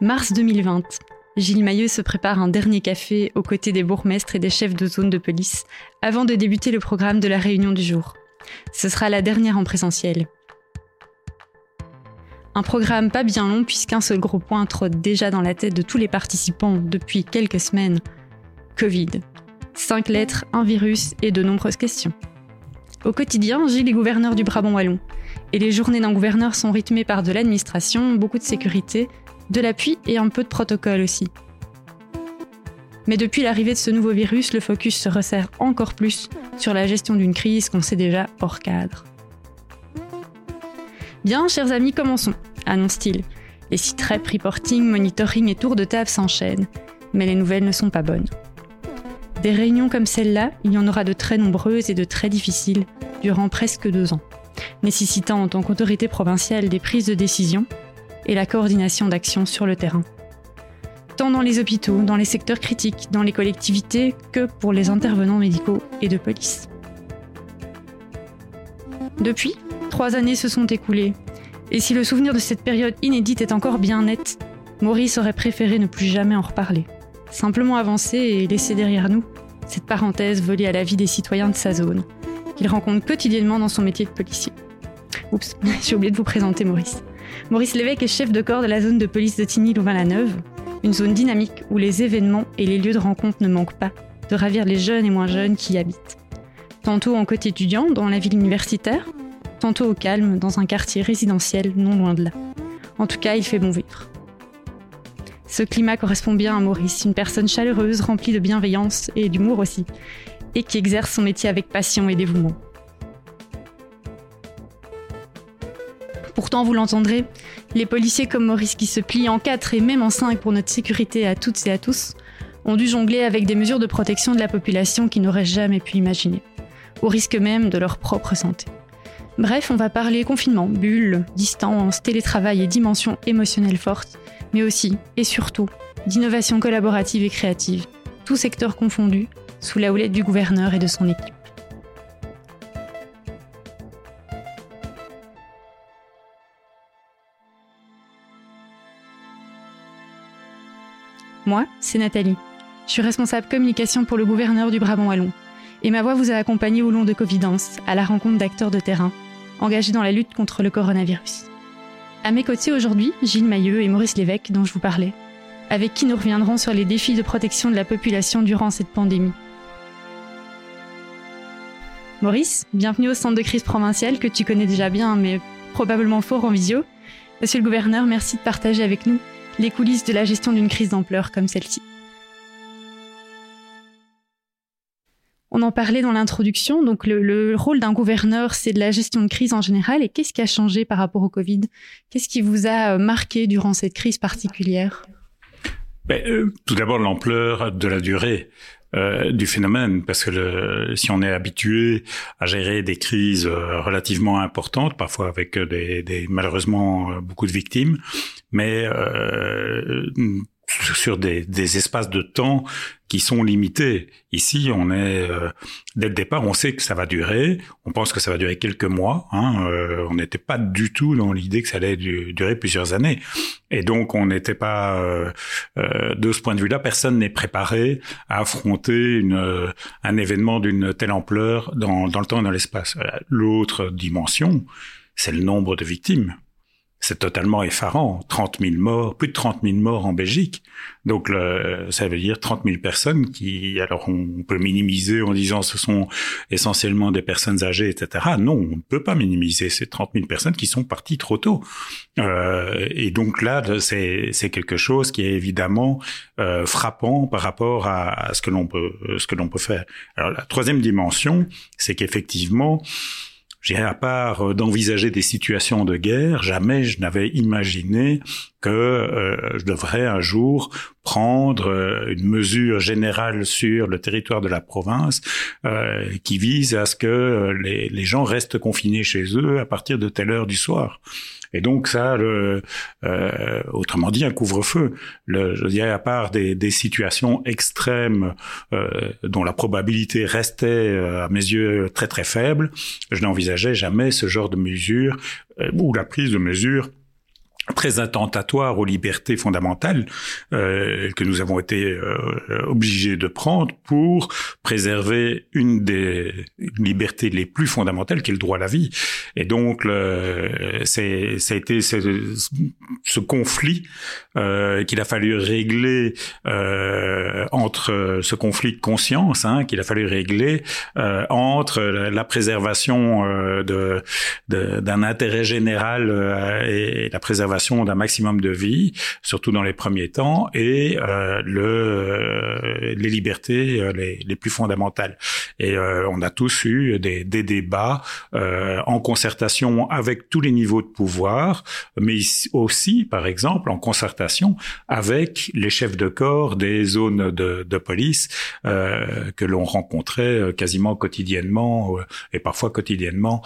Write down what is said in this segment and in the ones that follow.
Mars 2020. Gilles Mailleux se prépare un dernier café aux côtés des bourgmestres et des chefs de zone de police avant de débuter le programme de la réunion du jour. Ce sera la dernière en présentiel. Un programme pas bien long puisqu'un seul gros point trotte déjà dans la tête de tous les participants depuis quelques semaines. Covid. Cinq lettres, un virus et de nombreuses questions. Au quotidien, Gilles est gouverneur du Brabant Wallon. Et les journées d'un gouverneur sont rythmées par de l'administration, beaucoup de sécurité, de l'appui et un peu de protocole aussi. Mais depuis l'arrivée de ce nouveau virus, le focus se resserre encore plus sur la gestion d'une crise qu'on sait déjà hors cadre. Bien, chers amis, commençons, annonce-t-il. Les sites rep, reporting, monitoring et tours de table s'enchaînent, mais les nouvelles ne sont pas bonnes. Des réunions comme celle-là, il y en aura de très nombreuses et de très difficiles durant presque deux ans, nécessitant en tant qu'autorité provinciale des prises de décision et la coordination d'actions sur le terrain. Tant dans les hôpitaux, dans les secteurs critiques, dans les collectivités, que pour les intervenants médicaux et de police. Depuis, trois années se sont écoulées, et si le souvenir de cette période inédite est encore bien net, Maurice aurait préféré ne plus jamais en reparler. Simplement avancer et laisser derrière nous cette parenthèse volée à la vie des citoyens de sa zone, qu'il rencontre quotidiennement dans son métier de policier. Oups, j'ai oublié de vous présenter Maurice. Maurice Lévesque est chef de corps de la zone de police de Tigny-Louvain-la-Neuve, une zone dynamique où les événements et les lieux de rencontre ne manquent pas de ravir les jeunes et moins jeunes qui y habitent. Tantôt en côté étudiant, dans la ville universitaire, tantôt au calme, dans un quartier résidentiel non loin de là. En tout cas, il fait bon vivre. Ce climat correspond bien à Maurice, une personne chaleureuse, remplie de bienveillance et d'humour aussi, et qui exerce son métier avec passion et dévouement. Pourtant, vous l'entendrez, les policiers comme Maurice qui se plient en quatre et même en cinq pour notre sécurité à toutes et à tous ont dû jongler avec des mesures de protection de la population qu'ils n'auraient jamais pu imaginer, au risque même de leur propre santé. Bref, on va parler confinement, bulle, distance, télétravail et dimension émotionnelle forte, mais aussi et surtout d'innovation collaborative et créative, tout secteur confondu, sous la houlette du gouverneur et de son équipe. Moi, c'est Nathalie. Je suis responsable communication pour le gouverneur du Brabant Wallon. Et ma voix vous a accompagné au long de Covidence, à la rencontre d'acteurs de terrain, engagés dans la lutte contre le coronavirus. À mes côtés aujourd'hui, Gilles Mailleux et Maurice Lévesque, dont je vous parlais, avec qui nous reviendrons sur les défis de protection de la population durant cette pandémie. Maurice, bienvenue au centre de crise provincial que tu connais déjà bien, mais probablement fort en visio. Monsieur le gouverneur, merci de partager avec nous les coulisses de la gestion d'une crise d'ampleur comme celle-ci. On en parlait dans l'introduction. Donc, le, rôle d'un gouverneur, c'est de la gestion de crise en général. Et qu'est-ce qui a changé par rapport au Covid? Qu'est-ce qui vous a euh, marqué durant cette crise particulière? Ben, euh, Tout d'abord, l'ampleur de la durée. Euh, du phénomène parce que si on est habitué à gérer des crises relativement importantes, parfois avec des malheureusement beaucoup de victimes, mais sur des, des, espaces de temps qui sont limités. Ici, on est euh, dès le départ, on sait que ça va durer. On pense que ça va durer quelques mois. Hein, euh, on n'était pas du tout dans l'idée que ça allait durer plusieurs années. Et donc, on n'était pas euh, de ce point de vue-là, personne n'est préparé à affronter une, un événement d'une telle ampleur dans, dans le temps et dans l'espace. L'autre dimension, c'est le nombre de victimes. C'est totalement effarant. 30 000 morts, plus de 30 000 morts en Belgique. Donc, le, ça veut dire 30 000 personnes qui, alors on peut minimiser en disant ce sont essentiellement des personnes âgées, etc. Non, on ne peut pas minimiser ces 30 000 personnes qui sont parties trop tôt. Euh, et donc là, c'est, quelque chose qui est évidemment euh, frappant par rapport à, à ce que l'on peut, ce que l'on peut faire. Alors la troisième dimension, c'est qu'effectivement, j'ai à part euh, d'envisager des situations de guerre, jamais je n'avais imaginé que euh, je devrais un jour prendre euh, une mesure générale sur le territoire de la province qui vise à ce que les, les gens restent confinés chez eux à partir de telle heure du soir. Et donc ça, le, euh, autrement dit, un couvre-feu. je dirais à part des, des situations extrêmes euh, dont la probabilité restait euh, à mes yeux très très faible, je n'envisageais jamais ce genre de mesure euh, ou la prise de mesures très attentatoire aux libertés fondamentales euh, que nous avons été euh, obligés de prendre pour préserver une des libertés les plus fondamentales qui est le droit à la vie. Et donc, c'est, ça a été ce, conflit euh, qu'il a fallu régler euh, entre ce conflit de conscience hein, qu'il a fallu régler euh, entre la, préservation euh, de, d'un intérêt général et la préservation d'un maximum de vie, surtout dans les premiers temps, et euh, le, euh, les libertés euh, les, les, plus fondamentales. Et on a tous eu des, des débats en concertation avec tous les niveaux de pouvoir, mais aussi, par exemple, en concertation avec les chefs de corps des zones de, de police que l'on rencontrait quasiment quotidiennement et parfois quotidiennement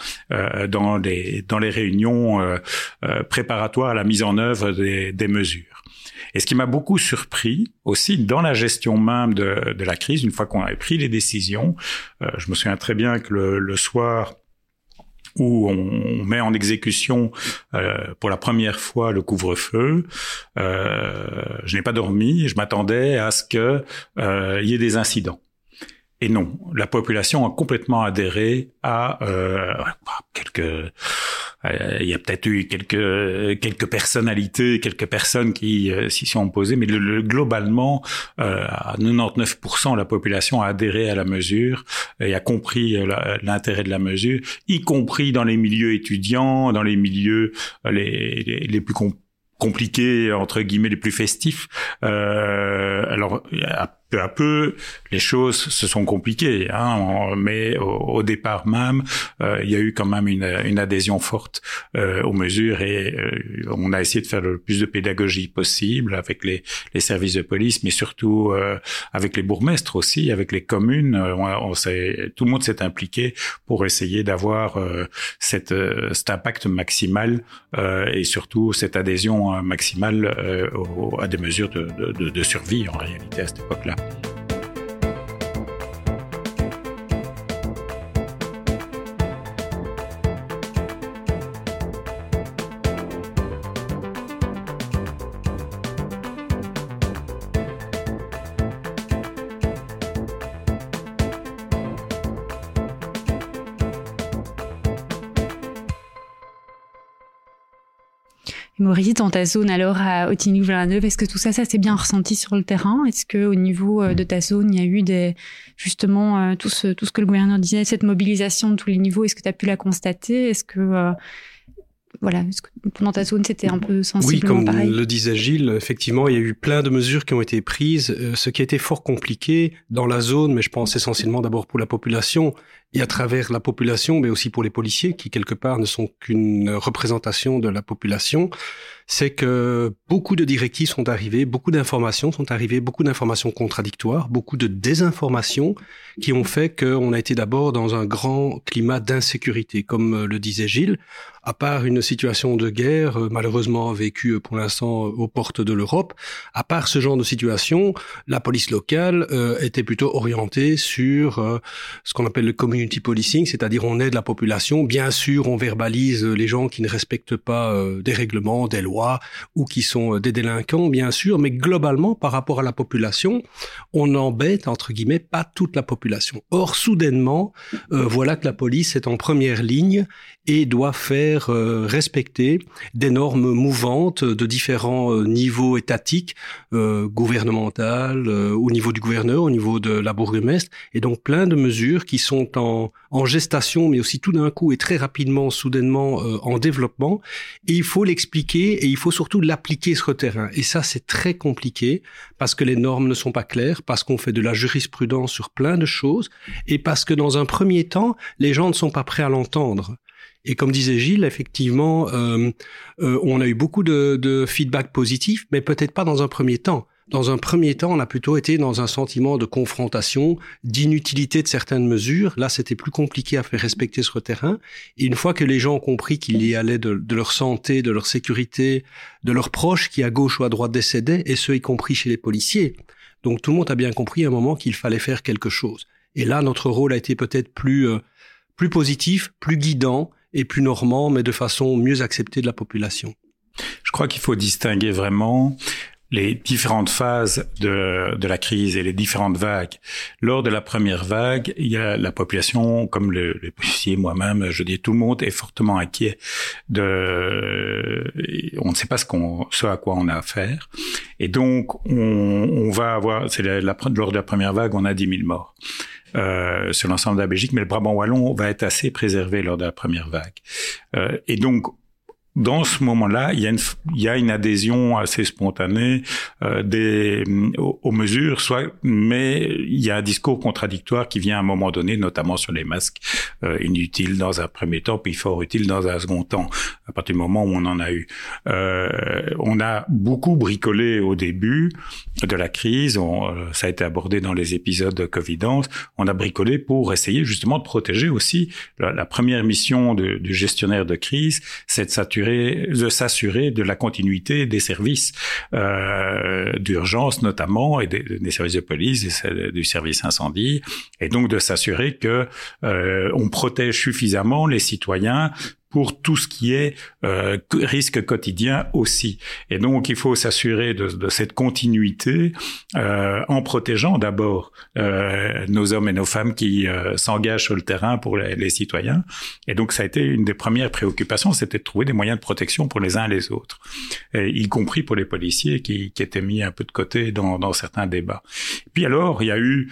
dans les dans les réunions préparatoires à la mise en œuvre des, mesures. Et ce qui m'a beaucoup surpris aussi dans la gestion même de, la crise, une fois qu'on avait pris les décisions, euh, je me souviens très bien que le, soir où on met en exécution euh, pour la première fois le couvre-feu, euh, je n'ai pas dormi, je m'attendais à ce qu'il y ait des incidents. Et non, la population a complètement adhéré à quelques euh, il y a peut-être eu quelques quelques personnalités, quelques personnes qui euh, s'y sont opposées, mais le, globalement, euh, à 99%, la population a adhéré à la mesure et a compris l'intérêt de la mesure, y compris dans les milieux étudiants, dans les milieux les, les, plus compliqués entre guillemets les plus festifs. Euh, alors peu à peu, les choses se sont compliquées, hein, mais au, départ même, euh, il y a eu quand même une, adhésion forte euh, aux mesures et euh, on a essayé de faire le plus de pédagogie possible avec les, services de police, mais surtout avec les bourgmestres aussi, avec les communes. Tout le monde s'est impliqué pour essayer d'avoir cet impact maximal et surtout cette adhésion maximale à des mesures de survie en réalité à cette époque-là. Thank you. Maurice, dans ta zone alors à Otigny-Villeneuve, est-ce que tout ça, ça s'est bien ressenti sur le terrain? Est-ce que au niveau euh, de ta zone, il y a eu des justement euh, tout ce tout ce que le gouverneur disait, cette mobilisation de tous les niveaux Est-ce que tu as pu la constater? Est-ce que euh, voilà, dans ta zone, c'était un peu sensiblement Oui, comme le disait Gilles, effectivement, il y a eu plein de mesures qui ont été prises. ce qui a été fort compliqué dans la zone, mais je pense essentiellement d'abord pour la population, et à travers la population, mais aussi pour les policiers, qui quelque part ne sont qu'une représentation de la population, c'est que beaucoup de directives sont arrivées, beaucoup d'informations sont arrivées, beaucoup d'informations contradictoires, beaucoup de désinformations qui ont fait qu'on a été d'abord dans un grand climat d'insécurité, comme le disait Gilles, à part une situation de guerre euh, malheureusement vécue pour l'instant aux portes de l'Europe, à part ce genre de situation, la police locale euh, était plutôt orientée sur euh, ce qu'on appelle le community policing, c'est-à-dire on aide la population. Bien sûr, on verbalise les gens qui ne respectent pas des règlements, des lois ou qui sont euh, des délinquants, bien sûr, mais globalement, par rapport à la population, on n'embête, entre guillemets, pas toute la population. Or, soudainement, euh, voilà que la police est en première ligne et doit faire euh, respecter des normes mouvantes de différents niveaux étatiques, euh, gouvernementales, au niveau du gouverneur, au niveau de la bourgmestre, et donc plein de mesures qui sont en, en gestation, mais aussi tout d'un coup et très rapidement, soudainement en développement. Et il faut l'expliquer et il faut surtout l'appliquer sur le terrain. Et ça, c'est très compliqué parce que les normes ne sont pas claires, parce qu'on fait de la jurisprudence sur plein de choses et parce que dans un premier temps, les gens ne sont pas prêts à l'entendre. Et comme disait Gilles, effectivement, euh, euh, on a eu beaucoup de feedback positif, mais peut-être pas dans un premier temps. Dans un premier temps, on a plutôt été dans un sentiment de confrontation, d'inutilité de certaines mesures. Là, c'était plus compliqué à faire respecter sur le terrain. Et une fois que les gens ont compris qu'il y allait de, leur santé, de leur sécurité, de leurs proches qui à gauche ou à droite décédaient, et ce y compris chez les policiers. Donc tout le monde a bien compris à un moment qu'il fallait faire quelque chose. Et là, notre rôle a été peut-être plus, euh, plus positif, plus guidant et plus normand, mais de façon mieux acceptée de la population. Je crois qu'il faut distinguer vraiment les différentes phases de, de, la crise et les différentes vagues. Lors de la première vague, il y a la population, comme le, les policiers, moi-même, je dis tout le monde est fortement inquiet de, on ne sait pas ce qu'on, ce à quoi on a affaire, et donc on, on va avoir, c'est la, la, lors de la première vague, on a 10 000 morts. Euh, sur l'ensemble de la Belgique, mais le Brabant wallon va être assez préservé lors de la première vague. Euh, et donc, dans ce moment-là, il y a une, y a une adhésion assez spontanée euh, des, aux, mesures, soit, mais il y a un discours contradictoire qui vient à un moment donné, notamment sur les masques euh, inutiles dans un premier temps, puis fort utiles dans un second temps, à partir du moment où on en a eu. Euh, on a beaucoup bricolé au début de la crise, on, euh, ça a été abordé dans les épisodes de Covidence, on a bricolé pour essayer justement de protéger aussi. La, première mission du gestionnaire de crise, c'est de de s'assurer de la continuité des services euh, d'urgence notamment et des, services de police, du service incendie, et donc de s'assurer que euh, on protège suffisamment les citoyens pour tout ce qui est euh, risque quotidien aussi. Et donc, il faut s'assurer de, de, cette continuité euh, en protégeant d'abord euh, nos hommes et nos femmes qui euh, s'engagent sur le terrain pour les, les, citoyens. Et donc, ça a été une des premières préoccupations, c'était de trouver des moyens de protection pour les uns et les autres, et y compris pour les policiers qui, qui étaient mis un peu de côté dans, dans certains débats. Puis alors, il y a eu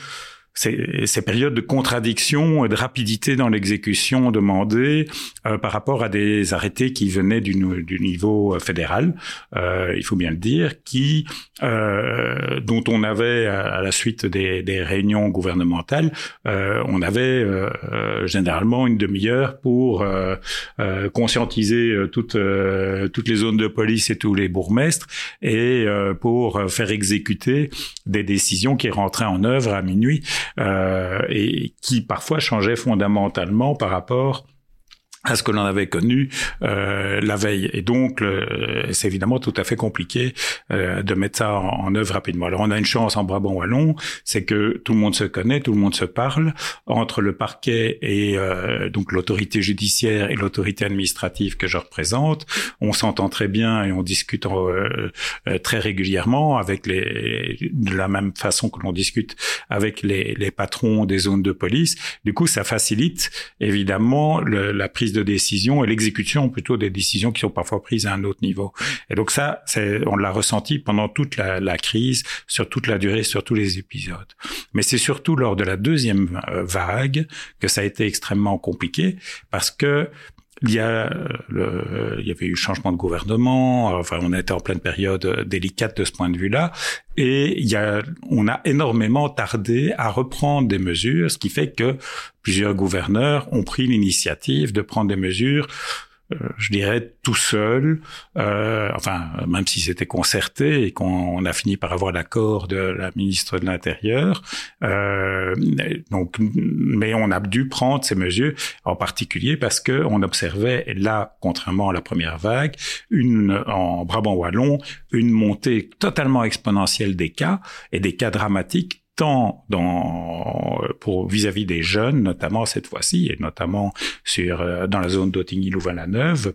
ces, ces, périodes de contradiction et de rapidité dans l'exécution demandée euh, par rapport à des arrêtés qui venaient du, du niveau fédéral, euh, il faut bien le dire, qui euh, dont on avait à la suite des, des réunions gouvernementales, euh, on avait euh, généralement une demi-heure pour conscientiser toutes toutes les zones de police et tous les bourgmestres et pour faire exécuter des décisions qui rentraient en œuvre à minuit. euh, et qui parfois changeait fondamentalement par rapport à ce que l'on avait connu euh, la veille. Et donc, c'est évidemment tout à fait compliqué euh, de mettre ça en, en, œuvre rapidement. Alors, on a une chance en Brabant wallon, c'est que tout le monde se connaît, tout le monde se parle entre le parquet et euh, donc l'autorité judiciaire et l'autorité administrative que je représente. On s'entend très bien et on discute en, euh, euh, très régulièrement avec les de la même façon que l'on discute avec les, les, patrons des zones de police. Du coup, ça facilite évidemment le, la prise de décision et l'exécution plutôt des décisions qui sont parfois prises à un autre niveau. Et donc ça, on l'a ressenti pendant toute la, la, crise, sur toute la durée, sur tous les épisodes. Mais c'est surtout lors de la deuxième euh, vague que ça a été extrêmement compliqué parce que il y a le, il y avait eu changement de gouvernement. Enfin, on était en pleine période délicate de ce point de vue-là, et il y a, on a énormément tardé à reprendre des mesures, ce qui fait que plusieurs gouverneurs ont pris l'initiative de prendre des mesures euh, je dirais tout seul, euh, enfin même si c'était concerté et qu'on a fini par avoir l'accord de la ministre de l'Intérieur, euh, donc mais on a dû prendre ces mesures en particulier parce que on observait là, contrairement à la première vague, une en Brabant wallon, une montée totalement exponentielle des cas et des cas dramatiques tant dans pour vis-à-vis des jeunes, notamment cette fois-ci, et notamment sur euh, dans la zone d'Ottigny-Louvain-la-Neuve,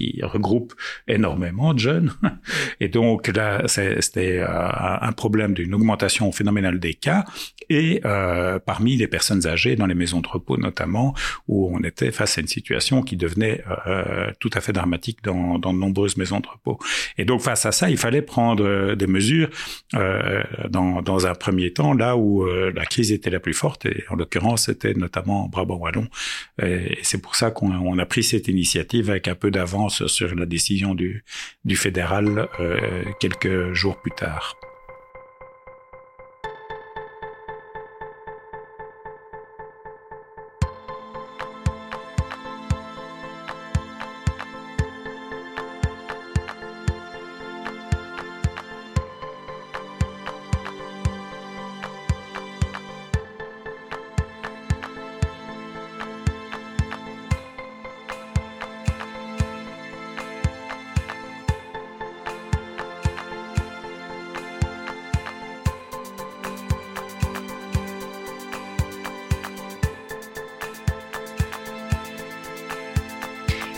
qui regroupe énormément de jeunes. Et donc là, c'était euh, un problème d'une augmentation phénoménale des cas, et euh, parmi les personnes âgées dans les maisons de repos notamment, où on était face à une situation qui devenait euh, tout à fait dramatique dans, dans de nombreuses maisons de repos. Et donc face à ça, il fallait prendre euh, des mesures euh, dans, dans un premier temps là où euh, la crise était la plus forte, et en l'occurrence, c'était notamment Brabant-Wallon. Et c'est pour ça qu'on a pris cette initiative avec un peu d'avance sur la décision du, fédéral euh, quelques jours plus tard.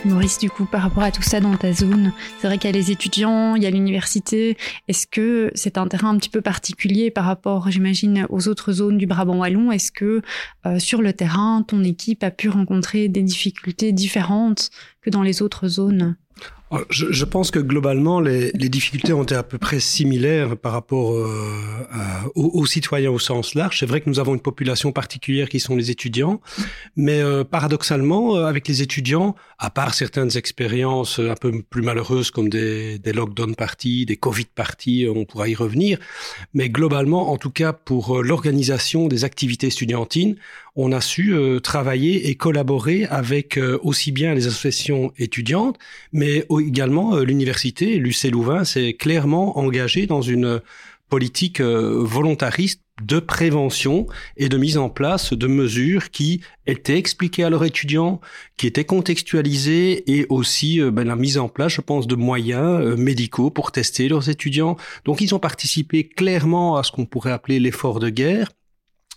Maurice, du coup, par rapport à tout ça dans ta zone, c'est vrai qu'il y a les étudiants, il y a l'université. Est-ce que c'est un terrain un petit peu particulier par rapport, j'imagine, aux autres zones du Brabant wallon? Est-ce que euh, sur le terrain, ton équipe a pu rencontrer des difficultés différentes que dans les autres zones? Je, je, pense que globalement, les, les, difficultés ont été à peu près similaires par rapport euh, aux, aux, citoyens au sens large. C'est vrai que nous avons une population particulière qui sont les étudiants, mais euh, paradoxalement, euh, avec les étudiants, à part certaines expériences un peu plus malheureuses comme des, des lockdown parties, des Covid parties, on pourra y revenir, mais globalement, en tout cas pour l'organisation des activités estudiantines, on a su travailler et collaborer avec aussi bien les associations étudiantes, mais également, euh, l'université, l'UC Louvain, s'est clairement engagé dans une politique euh, volontariste de prévention et de mise en place de mesures qui étaient expliquées à leurs étudiants, qui étaient contextualisées et aussi euh, ben, la mise en place, je pense, de moyens médicaux pour tester leurs étudiants. Donc ils ont participé clairement à ce qu'on pourrait appeler l'effort de guerre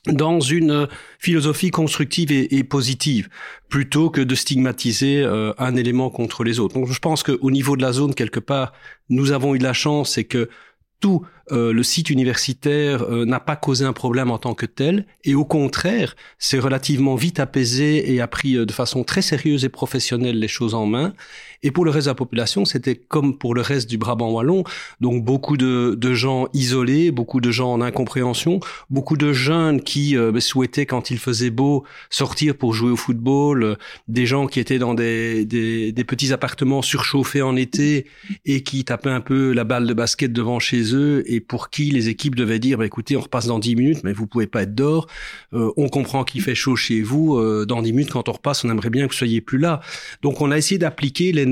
dans une philosophie constructive et, positive, plutôt que de stigmatiser euh, un élément contre les autres. Donc je pense qu'au niveau de la zone, quelque part, nous avons eu de la chance, c'est que tout euh, le site universitaire euh, n'a pas causé un problème en tant que tel, et au contraire, c'est relativement vite apaisé et a pris de façon très sérieuse et professionnelle les choses en main. Et pour le reste de la population, c'était comme pour le reste du Brabant wallon, donc beaucoup de, de gens isolés, beaucoup de gens en incompréhension, beaucoup de jeunes qui euh, souhaitaient, quand il faisait beau, sortir pour jouer au football, euh, des gens qui étaient dans des, des, des, petits appartements surchauffés en été et qui tapaient un peu la balle de basket devant chez eux pour qui les équipes devaient dire, bah, écoutez, on repasse dans 10 minutes, mais vous pouvez pas être dehors, euh, on comprend qu'il fait chaud chez vous, dans 10 minutes, quand on repasse, on aimerait bien que vous soyez plus là. Donc on a essayé d'appliquer les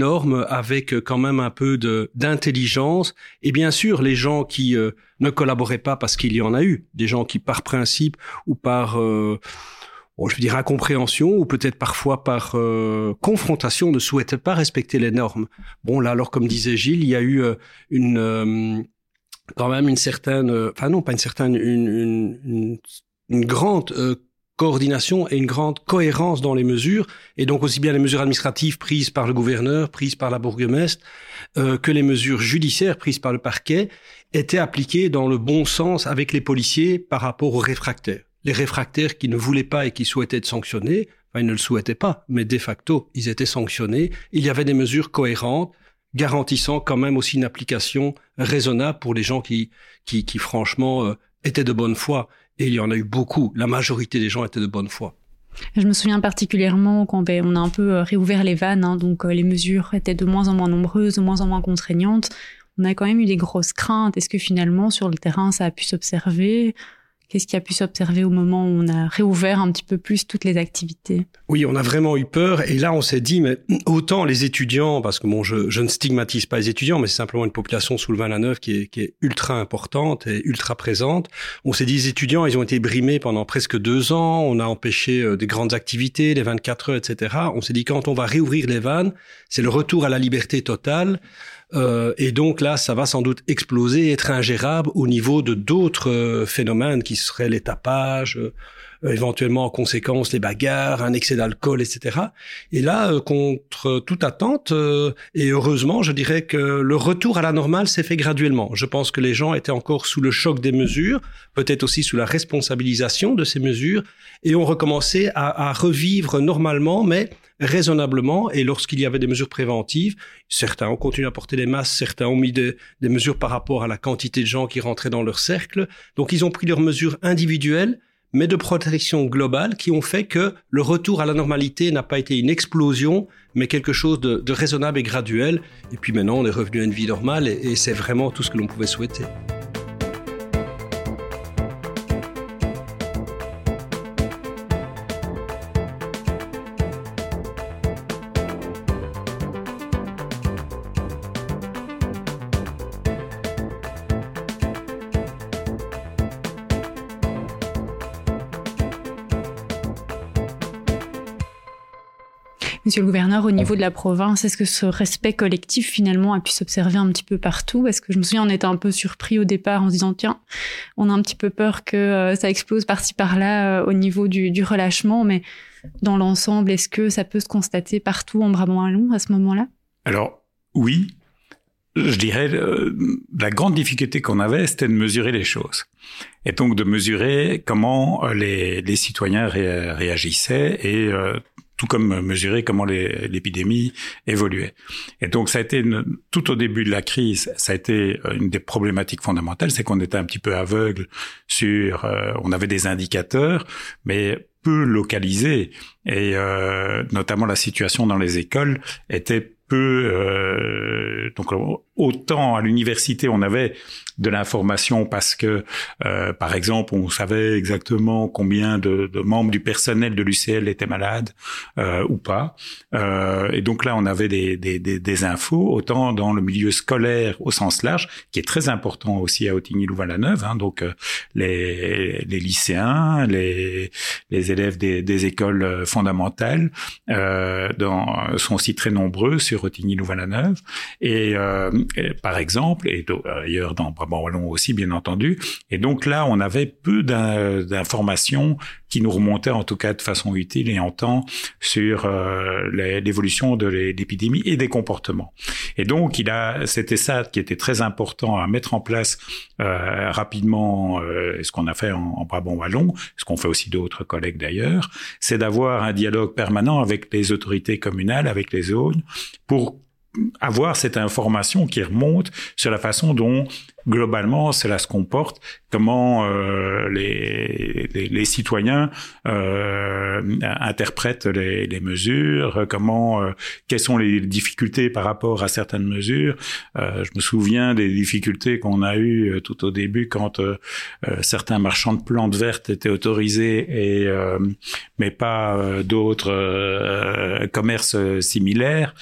avec quand même un peu de d'intelligence et bien sûr les gens qui euh, ne collaboraient pas parce qu'il y en a eu des gens qui par principe ou par euh, je veux dire incompréhension ou peut-être parfois par euh, confrontation ne souhaitaient pas respecter les normes. Bon là alors comme disait Gilles, il y a eu une quand même une certaine enfin non pas une certaine une, une, une grande coordination et une grande cohérence dans les mesures, et donc aussi bien les mesures administratives prises par le gouverneur, prises par la bourgmestre, euh, que les mesures judiciaires prises par le parquet, étaient appliquées dans le bon sens avec les policiers par rapport aux réfractaires. Les réfractaires qui ne voulaient pas et qui souhaitaient être sanctionnés, enfin ils ne le souhaitaient pas, mais de facto ils étaient sanctionnés. Il y avait des mesures cohérentes garantissant quand même aussi une application raisonnable pour les gens qui, qui, qui franchement euh, étaient de bonne foi. Et il y en a eu beaucoup. La majorité des gens étaient de bonne foi. Je me souviens particulièrement quand ben, on a un peu euh, réouvert les vannes, hein, donc euh, les mesures étaient de moins en moins nombreuses, de moins en moins contraignantes. On a quand même eu des grosses craintes. Est-ce que finalement, sur le terrain, ça a pu s'observer? Qu'est-ce qui a pu s'observer au moment où on a réouvert un petit peu plus toutes les activités? Oui, on a vraiment eu peur. Et là, on s'est dit, mais autant les étudiants, parce que bon, je, ne stigmatise pas les étudiants, mais c'est simplement une population sous le 20 la 9 qui est, qui est ultra importante et ultra présente. On s'est dit, les étudiants, ils ont été brimés pendant presque deux ans. On a empêché euh, des grandes activités, les 24 heures, etc. On s'est dit, quand on va réouvrir les vannes, c'est le retour à la liberté totale. Euh, et donc là, ça va sans doute exploser, être ingérable au niveau de d'autres euh, phénomènes qui seraient les tapages, euh, éventuellement en conséquence les bagarres, un excès d'alcool, etc. Et là, contre toute attente, et heureusement, je dirais que le retour à la normale s'est fait graduellement. Je pense que les gens étaient encore sous le choc des mesures, peut-être aussi sous la responsabilisation de ces mesures, et ont recommencé à, à revivre normalement, mais raisonnablement. Et lorsqu'il y avait des mesures préventives, certains ont continué à porter les masques, certains ont mis des, mesures par rapport à la quantité de gens qui rentraient dans leur cercle. Donc ils ont pris leurs mesures individuelles, mais de protection globale qui ont fait que le retour à la normalité n'a pas été une explosion, mais quelque chose de, raisonnable et graduel. Et puis maintenant, on est revenu à une vie normale et c'est vraiment tout ce que l'on pouvait souhaiter. Monsieur le gouverneur, au niveau de la province, est-ce que ce respect collectif finalement a pu s'observer un petit peu partout? Parce que je me souviens, on était un peu surpris au départ en se disant tiens, on a un petit peu peur que euh, ça explose par-ci par-là euh, au niveau du, du relâchement, mais dans l'ensemble, est-ce que ça peut se constater partout en Brabant-Wallon à ce moment-là? Alors oui, je dirais, euh, la grande difficulté qu'on avait, c'était de mesurer les choses. Et donc de mesurer comment les, les citoyens réagissaient et tout comme mesurer comment l'épidémie évoluait. Et donc ça a été tout au début de la crise, ça a été une des problématiques fondamentales, c'est qu'on était un petit peu aveugle sur, on avait des indicateurs, mais peu localisés et notamment la situation dans les écoles était peu euh, donc autant à l'université on avait de l'information parce que euh, par exemple on savait exactement combien de, membres du personnel de l'UCL étaient malades euh, ou pas euh, et donc là on avait des, des, des, des, infos autant dans le milieu scolaire au sens large qui est très important aussi à Autigny-Louvain-la-Neuve hein, donc euh, les, les lycéens les, les élèves des, des écoles fondamentales dans, sont aussi très nombreux sur Rotigny-Louvain-la-Neuve. Et, euh, par exemple, et ailleurs dans Brabant-Wallon aussi, bien entendu. Et donc là, on avait peu d'informations qui nous remontaient en tout cas de façon utile et en temps sur euh, l'évolution de l'épidémie et des comportements. Et donc, il a, c'était ça qui était très important à mettre en place euh, rapidement, euh, ce qu'on a fait en, en Brabant-Wallon, ce qu'on fait aussi d'autres collègues d'ailleurs, c'est d'avoir un dialogue permanent avec les autorités communales, avec les zones, pour avoir cette information qui remonte sur la façon dont globalement cela se comporte, comment euh, les, les, les, citoyens euh, interprètent les, les, mesures, comment euh, quelles sont les difficultés par rapport à certaines mesures. Euh, je me souviens des difficultés qu'on a eues euh, tout au début quand certains marchands de plantes vertes étaient autorisés et mais pas d'autres commerces similaires.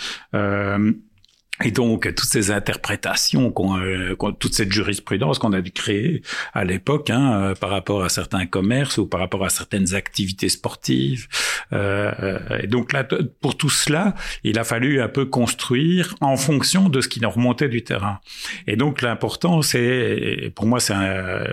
Et donc, toutes ces interprétations, euh, toute cette jurisprudence qu'on a dû créer à l'époque hein, euh, par rapport à certains commerces ou par rapport à certaines activités sportives. Euh, et donc là, pour tout cela, il a fallu un peu construire en fonction de ce qui nous remontait du terrain. Et donc l'important, c'est, pour moi, c'est un,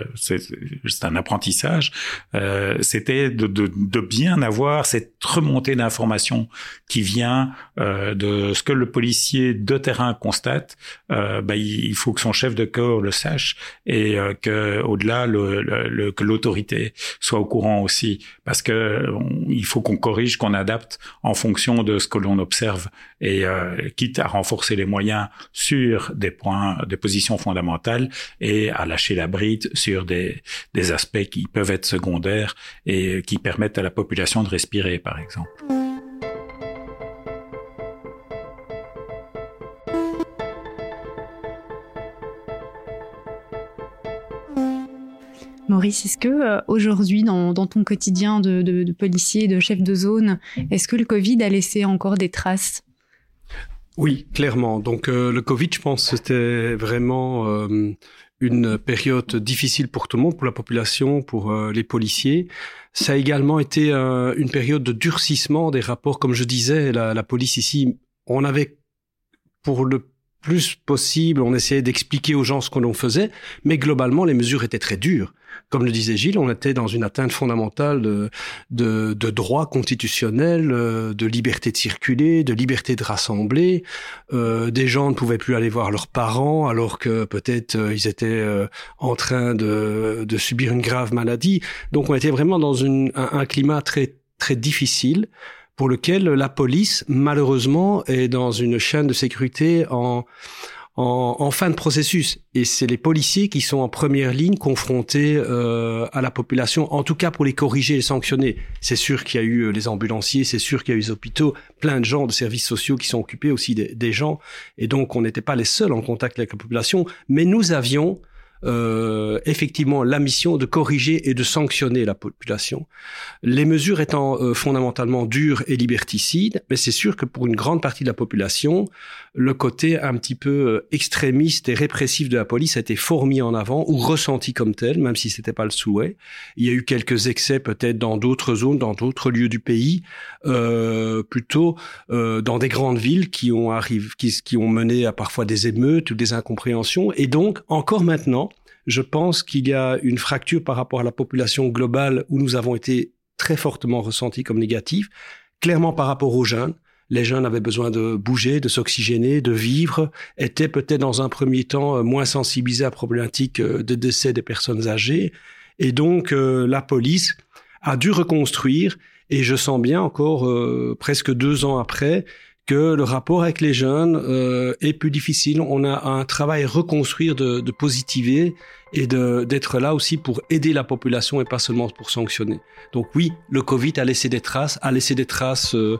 un apprentissage, euh, c'était de, de, de, bien avoir cette remontée d'informations qui vient euh, de ce que le policier de terrain constate, euh, ben, il faut que son chef de corps le sache et euh, que au-delà le, le, que l'autorité soit au courant aussi, parce que il faut qu'on corrige, qu'on adapte en fonction de ce que l'on observe et euh, quitte à renforcer les moyens sur des points, des positions fondamentales et à lâcher la bride sur des, des aspects qui peuvent être secondaires et qui permettent à la population de respirer, par exemple. Maurice, est-ce que euh, aujourd'hui, dans, ton quotidien de, policier, de chef de zone, est-ce que le Covid a laissé encore des traces? Oui, clairement. Donc euh, le Covid, je pense, c'était vraiment euh, une période difficile pour tout le monde, pour la population, pour les policiers. Ça a également été une période de durcissement des rapports. Comme je disais, la police ici, on avait pour le plus possible, on essayait d'expliquer aux gens ce qu'on faisait, mais globalement, les mesures étaient très dures. Comme le disait Gilles, on était dans une atteinte fondamentale de, de, de droits constitutionnels, euh, de liberté de circuler, de liberté de rassembler. Euh, des gens ne pouvaient plus aller voir leurs parents alors que peut-être euh, ils étaient euh, en train de, de subir une grave maladie. Donc on était vraiment dans une, un, un climat très très difficile pour lequel la police, malheureusement, est dans une chaîne de sécurité en, en, en fin de processus. Et c'est les policiers qui sont en première ligne confrontés euh, à la population, en tout cas pour les corriger et les sanctionner. C'est sûr qu'il y a eu euh, les ambulanciers, c'est sûr qu'il y a eu les hôpitaux, plein de gens de services sociaux qui sont occupés aussi des, des gens. Et donc, on n'était pas les seuls en contact avec la population, mais nous avions euh, effectivement la mission de corriger et de sanctionner la population. Les mesures étant euh, fondamentalement dures et liberticides, mais c'est sûr que pour une grande partie de la population, le côté un petit peu euh, extrémiste et répressif de la police a été fort mis en avant ou ressenti comme tel, même si c'était pas le souhait. Il y a eu quelques excès peut-être dans d'autres zones, dans d'autres lieux du pays, euh, plutôt euh, dans des grandes villes qui ont arrivé, qui, qui ont mené à parfois des émeutes ou des incompréhensions. Et donc encore maintenant, je pense qu'il y a une fracture par rapport à la population globale où nous avons été très fortement ressentis comme négatifs, clairement par rapport aux jeunes. Les jeunes avaient besoin de bouger, de s'oxygéner, de vivre, étaient peut-être dans un premier temps euh, moins sensibilisés à la problématique euh, de décès des personnes âgées. Et donc, euh, la police a dû reconstruire, et je sens bien encore, presque deux ans après, que le rapport avec les jeunes euh, est plus difficile. On a un travail à reconstruire, de, de positiver et d'être là aussi pour aider la population et pas seulement pour sanctionner. Donc oui, le Covid a laissé des traces, a laissé des traces euh,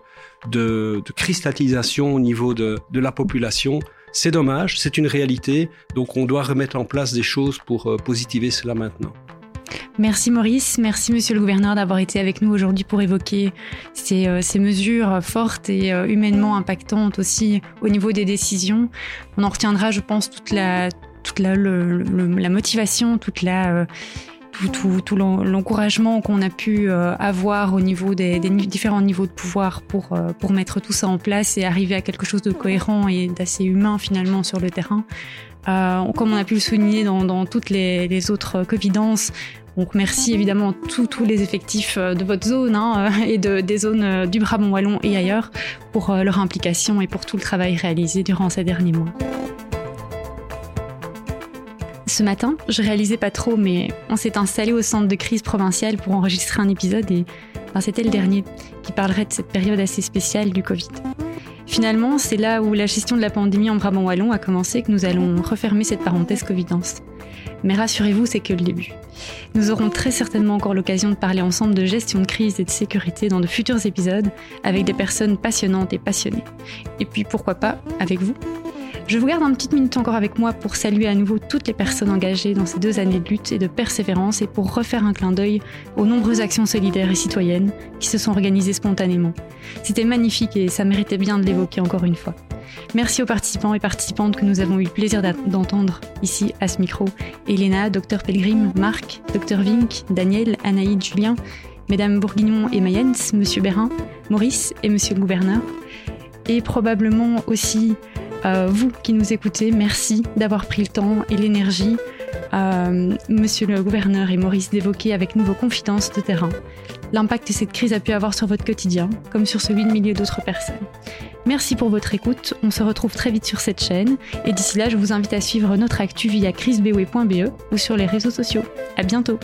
de, de, cristallisation au niveau de, de la population. C'est dommage, c'est une réalité. Donc on doit remettre en place des choses pour euh, positiver cela maintenant. Merci Maurice, merci Monsieur le gouverneur d'avoir été avec nous aujourd'hui pour évoquer ces, euh, mesures fortes et euh, humainement impactantes aussi au niveau des décisions. On en retiendra, je pense, toute la, toute la, la motivation, toute la euh, tout, tout, l'encouragement qu'on a pu avoir au niveau des, différents niveaux de pouvoir pour, pour mettre tout ça en place et arriver à quelque chose de cohérent et d'assez humain finalement sur le terrain. Comme on a pu le souligner dans, dans toutes les, les autres covidences, donc merci évidemment tous les effectifs euh, de votre zone hein, et de, des zones euh, du Brabant Wallon et ailleurs pour euh, leur implication et pour tout le travail réalisé durant ces derniers mois. Ce matin, je réalisais pas trop, mais on s'est installé au centre de crise provincial pour enregistrer un épisode et ben, c'était le dernier qui parlerait de cette période assez spéciale du Covid. Finalement, c'est là où la gestion de la pandémie en Brabant Wallon a commencé que nous allons refermer cette parenthèse Covidence. Mais rassurez-vous, c'est que le début. Nous aurons très certainement encore l'occasion de parler ensemble de gestion de crise et de sécurité dans de futurs épisodes avec des personnes passionnantes et passionnées. Et puis pourquoi pas avec vous je vous garde un petite minute encore avec moi pour saluer à nouveau toutes les personnes engagées dans ces deux années de lutte et de persévérance et pour refaire un clin d'œil aux nombreuses actions solidaires et citoyennes qui se sont organisées spontanément. C'était magnifique et ça méritait bien de l'évoquer encore une fois. Merci aux participants et participantes que nous avons eu le plaisir d'entendre ici à ce micro. Elena, Dr Pelgrim, Marc, Dr Vink, Daniel, Anaïd, Julien, Mesdames Bourguignon et Mayens, Monsieur Bérin, Maurice et Monsieur le gouverneur. Et probablement aussi vous qui nous écoutez, merci d'avoir pris le temps et l'énergie, euh, monsieur le gouverneur et Maurice, d'évoquer avec nous vos confidences de terrain, l'impact que cette crise a pu avoir sur votre quotidien, comme sur celui de milliers d'autres personnes. Merci pour votre écoute, on se retrouve très vite sur cette chaîne, et d'ici là, je vous invite à suivre notre actu via crisbewe.be ou sur les réseaux sociaux. À bientôt!